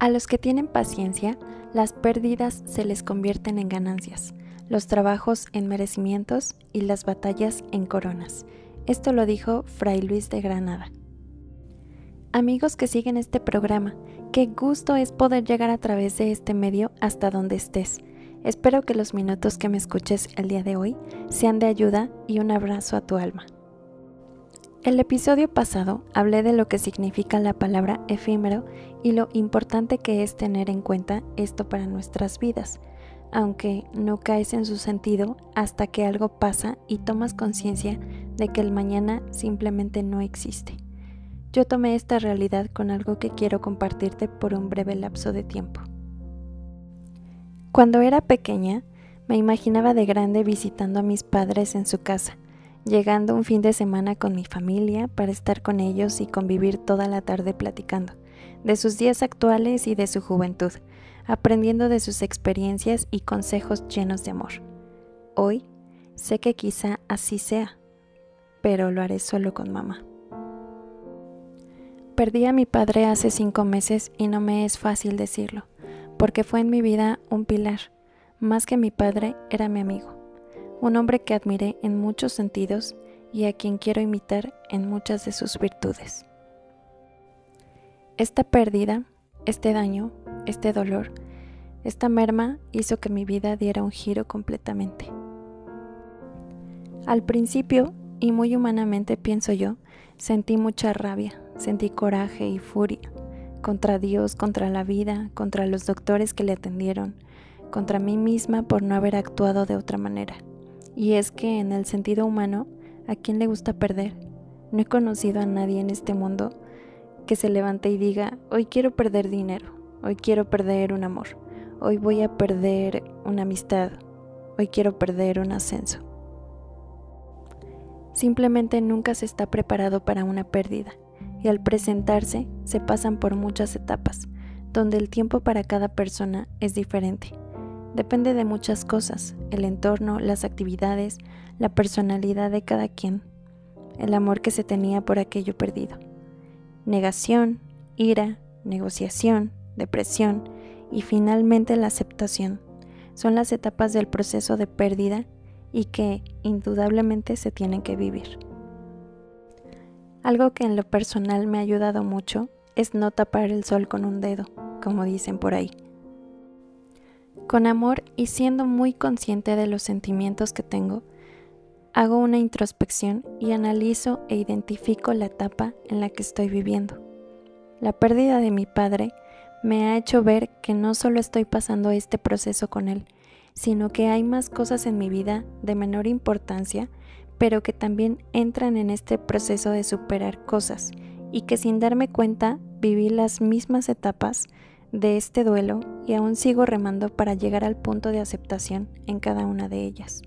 A los que tienen paciencia, las pérdidas se les convierten en ganancias, los trabajos en merecimientos y las batallas en coronas. Esto lo dijo Fray Luis de Granada. Amigos que siguen este programa, qué gusto es poder llegar a través de este medio hasta donde estés. Espero que los minutos que me escuches el día de hoy sean de ayuda y un abrazo a tu alma. El episodio pasado hablé de lo que significa la palabra efímero y lo importante que es tener en cuenta esto para nuestras vidas, aunque no caes en su sentido hasta que algo pasa y tomas conciencia de que el mañana simplemente no existe. Yo tomé esta realidad con algo que quiero compartirte por un breve lapso de tiempo. Cuando era pequeña, me imaginaba de grande visitando a mis padres en su casa, llegando un fin de semana con mi familia para estar con ellos y convivir toda la tarde platicando de sus días actuales y de su juventud, aprendiendo de sus experiencias y consejos llenos de amor. Hoy sé que quizá así sea, pero lo haré solo con mamá. Perdí a mi padre hace cinco meses y no me es fácil decirlo, porque fue en mi vida un pilar. Más que mi padre, era mi amigo, un hombre que admiré en muchos sentidos y a quien quiero imitar en muchas de sus virtudes. Esta pérdida, este daño, este dolor, esta merma hizo que mi vida diera un giro completamente. Al principio, y muy humanamente pienso yo, sentí mucha rabia, sentí coraje y furia contra Dios, contra la vida, contra los doctores que le atendieron, contra mí misma por no haber actuado de otra manera. Y es que en el sentido humano, ¿a quién le gusta perder? No he conocido a nadie en este mundo que se levante y diga, hoy quiero perder dinero, hoy quiero perder un amor, hoy voy a perder una amistad, hoy quiero perder un ascenso. Simplemente nunca se está preparado para una pérdida y al presentarse se pasan por muchas etapas, donde el tiempo para cada persona es diferente. Depende de muchas cosas, el entorno, las actividades, la personalidad de cada quien, el amor que se tenía por aquello perdido negación, ira, negociación, depresión y finalmente la aceptación. Son las etapas del proceso de pérdida y que indudablemente se tienen que vivir. Algo que en lo personal me ha ayudado mucho es no tapar el sol con un dedo, como dicen por ahí. Con amor y siendo muy consciente de los sentimientos que tengo, hago una introspección y analizo e identifico la etapa en la que estoy viviendo. La pérdida de mi padre me ha hecho ver que no solo estoy pasando este proceso con él, sino que hay más cosas en mi vida de menor importancia, pero que también entran en este proceso de superar cosas y que sin darme cuenta viví las mismas etapas de este duelo y aún sigo remando para llegar al punto de aceptación en cada una de ellas.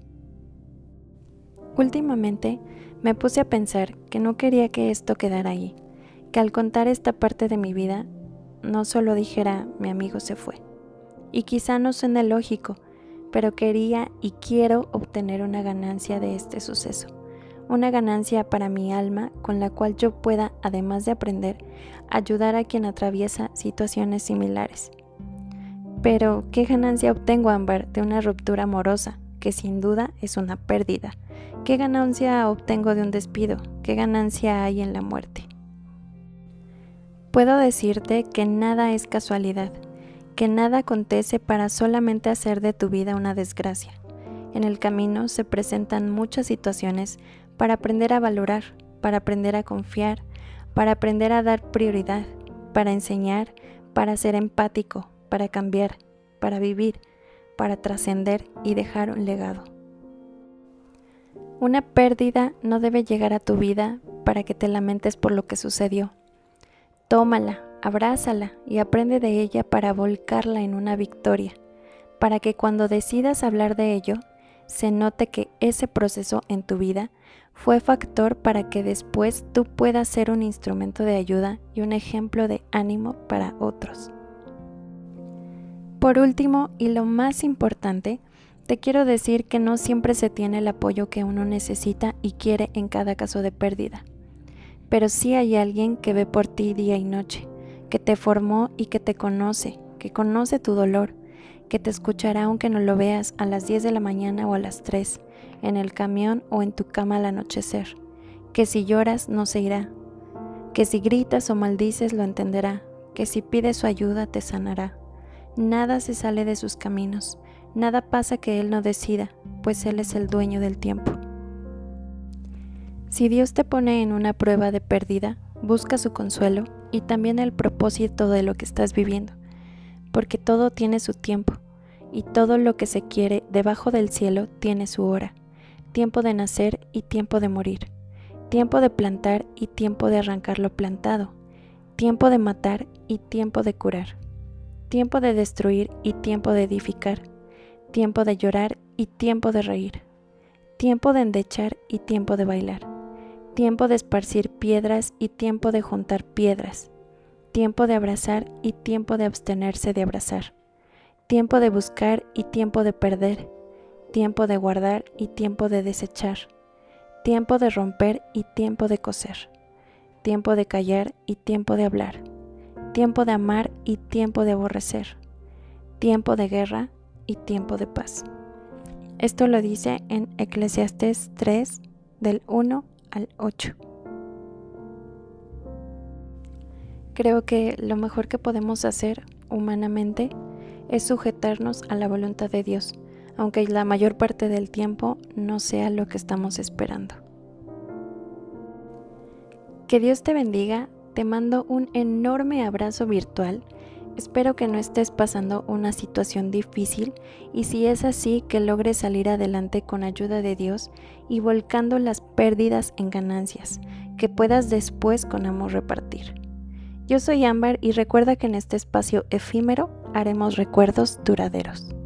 Últimamente me puse a pensar que no quería que esto quedara ahí, que al contar esta parte de mi vida no solo dijera mi amigo se fue. Y quizá no suene lógico, pero quería y quiero obtener una ganancia de este suceso, una ganancia para mi alma con la cual yo pueda, además de aprender, ayudar a quien atraviesa situaciones similares. Pero, ¿qué ganancia obtengo, Amber, de una ruptura amorosa, que sin duda es una pérdida? ¿Qué ganancia obtengo de un despido? ¿Qué ganancia hay en la muerte? Puedo decirte que nada es casualidad, que nada acontece para solamente hacer de tu vida una desgracia. En el camino se presentan muchas situaciones para aprender a valorar, para aprender a confiar, para aprender a dar prioridad, para enseñar, para ser empático, para cambiar, para vivir, para trascender y dejar un legado. Una pérdida no debe llegar a tu vida para que te lamentes por lo que sucedió. Tómala, abrázala y aprende de ella para volcarla en una victoria, para que cuando decidas hablar de ello, se note que ese proceso en tu vida fue factor para que después tú puedas ser un instrumento de ayuda y un ejemplo de ánimo para otros. Por último, y lo más importante, te quiero decir que no siempre se tiene el apoyo que uno necesita y quiere en cada caso de pérdida, pero sí hay alguien que ve por ti día y noche, que te formó y que te conoce, que conoce tu dolor, que te escuchará aunque no lo veas a las 10 de la mañana o a las 3, en el camión o en tu cama al anochecer, que si lloras no se irá, que si gritas o maldices lo entenderá, que si pides su ayuda te sanará. Nada se sale de sus caminos, nada pasa que Él no decida, pues Él es el dueño del tiempo. Si Dios te pone en una prueba de pérdida, busca su consuelo y también el propósito de lo que estás viviendo, porque todo tiene su tiempo y todo lo que se quiere debajo del cielo tiene su hora, tiempo de nacer y tiempo de morir, tiempo de plantar y tiempo de arrancar lo plantado, tiempo de matar y tiempo de curar, tiempo de destruir y tiempo de edificar, tiempo de llorar y tiempo de reír, tiempo de endechar y tiempo de bailar. Tiempo de esparcir piedras y tiempo de juntar piedras, tiempo de abrazar y tiempo de abstenerse de abrazar, tiempo de buscar y tiempo de perder, tiempo de guardar y tiempo de desechar, tiempo de romper y tiempo de coser, tiempo de callar y tiempo de hablar, tiempo de amar y tiempo de aborrecer, tiempo de guerra y tiempo de paz. Esto lo dice en Eclesiastés 3 del 1 al 8. Creo que lo mejor que podemos hacer humanamente es sujetarnos a la voluntad de Dios, aunque la mayor parte del tiempo no sea lo que estamos esperando. Que Dios te bendiga, te mando un enorme abrazo virtual Espero que no estés pasando una situación difícil y si es así que logres salir adelante con ayuda de Dios y volcando las pérdidas en ganancias, que puedas después con amor repartir. Yo soy Ámbar y recuerda que en este espacio efímero haremos recuerdos duraderos.